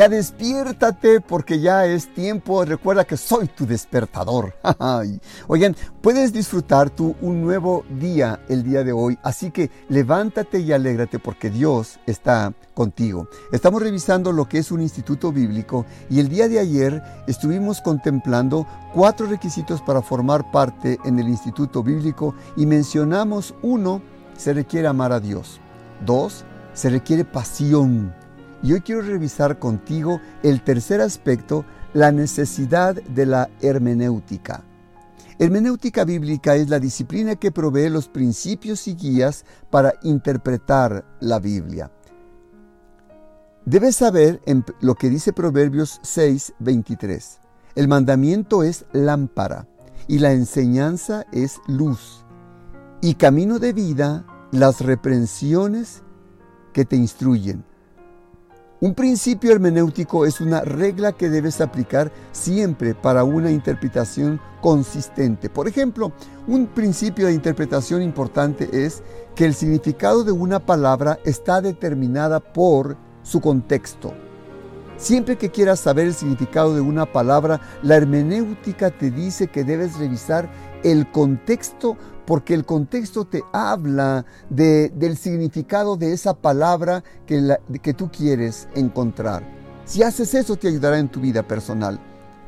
Ya despiértate porque ya es tiempo. Recuerda que soy tu despertador. Oigan, puedes disfrutar tú un nuevo día el día de hoy. Así que levántate y alégrate porque Dios está contigo. Estamos revisando lo que es un instituto bíblico y el día de ayer estuvimos contemplando cuatro requisitos para formar parte en el instituto bíblico y mencionamos uno, se requiere amar a Dios. Dos, se requiere pasión. Y hoy quiero revisar contigo el tercer aspecto, la necesidad de la hermenéutica. Hermenéutica bíblica es la disciplina que provee los principios y guías para interpretar la Biblia. Debes saber en lo que dice Proverbios 6, 23. El mandamiento es lámpara y la enseñanza es luz. Y camino de vida las reprensiones que te instruyen. Un principio hermenéutico es una regla que debes aplicar siempre para una interpretación consistente. Por ejemplo, un principio de interpretación importante es que el significado de una palabra está determinada por su contexto. Siempre que quieras saber el significado de una palabra, la hermenéutica te dice que debes revisar el contexto porque el contexto te habla del significado de esa palabra que, que tú quieres encontrar. Si haces eso te ayudará en tu vida personal.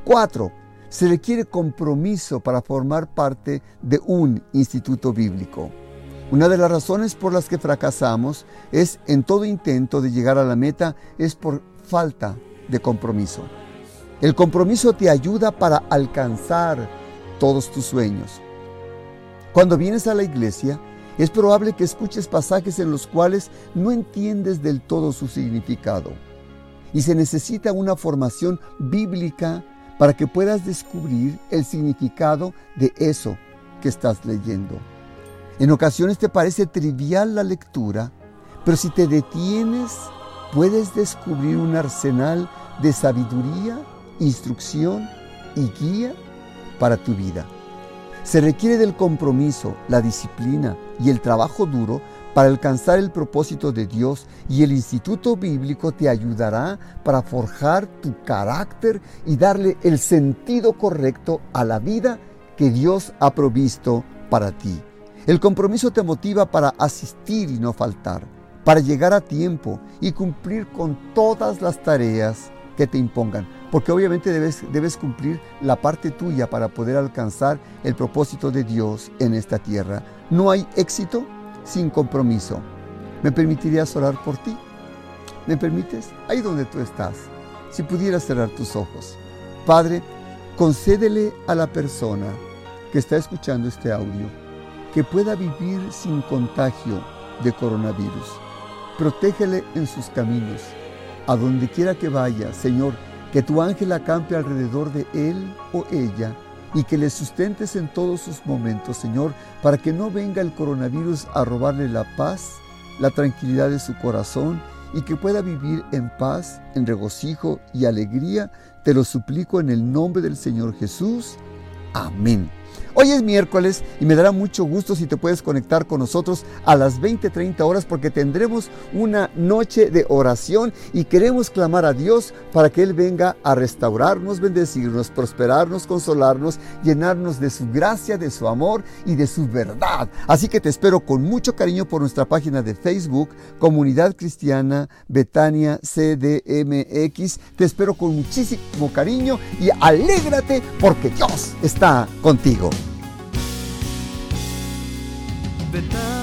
Cuatro, se requiere compromiso para formar parte de un instituto bíblico. Una de las razones por las que fracasamos es en todo intento de llegar a la meta es por falta de compromiso. El compromiso te ayuda para alcanzar todos tus sueños. Cuando vienes a la iglesia, es probable que escuches pasajes en los cuales no entiendes del todo su significado. Y se necesita una formación bíblica para que puedas descubrir el significado de eso que estás leyendo. En ocasiones te parece trivial la lectura, pero si te detienes, puedes descubrir un arsenal de sabiduría, instrucción y guía para tu vida. Se requiere del compromiso, la disciplina y el trabajo duro para alcanzar el propósito de Dios y el instituto bíblico te ayudará para forjar tu carácter y darle el sentido correcto a la vida que Dios ha provisto para ti. El compromiso te motiva para asistir y no faltar, para llegar a tiempo y cumplir con todas las tareas que te impongan porque obviamente debes, cumplir la parte tuya para poder alcanzar el propósito de Dios en esta tierra. No hay éxito sin compromiso. ¿Me permitirías orar por ti? ¿Me permites? Ahí donde tú estás, si pudieras cerrar tus ojos. Padre, concédele a la persona que está escuchando este audio que pueda vivir sin contagio de coronavirus. Protégele en sus caminos. A donde quiera que vaya, Señor, que tu ángel acampe alrededor de él o ella y que le sustentes en todos sus momentos, Señor, para que no venga el coronavirus a robarle la paz, la tranquilidad de su corazón y que pueda vivir en paz, en regocijo y alegría. Te lo suplico en el nombre del Señor Jesús. Amén. Hoy es miércoles y me dará mucho gusto si te puedes conectar con nosotros a las 20:30 horas porque tendremos una noche de oración y queremos clamar a Dios para que Él venga a restaurarnos, bendecirnos, prosperarnos, consolarnos, llenarnos de su gracia, de su amor y de su verdad. Así que te espero con mucho cariño por nuestra página de Facebook, Comunidad Cristiana Betania CDMX. Te espero con muchísimo cariño y alégrate porque Dios está contigo. Betania es mi hogar.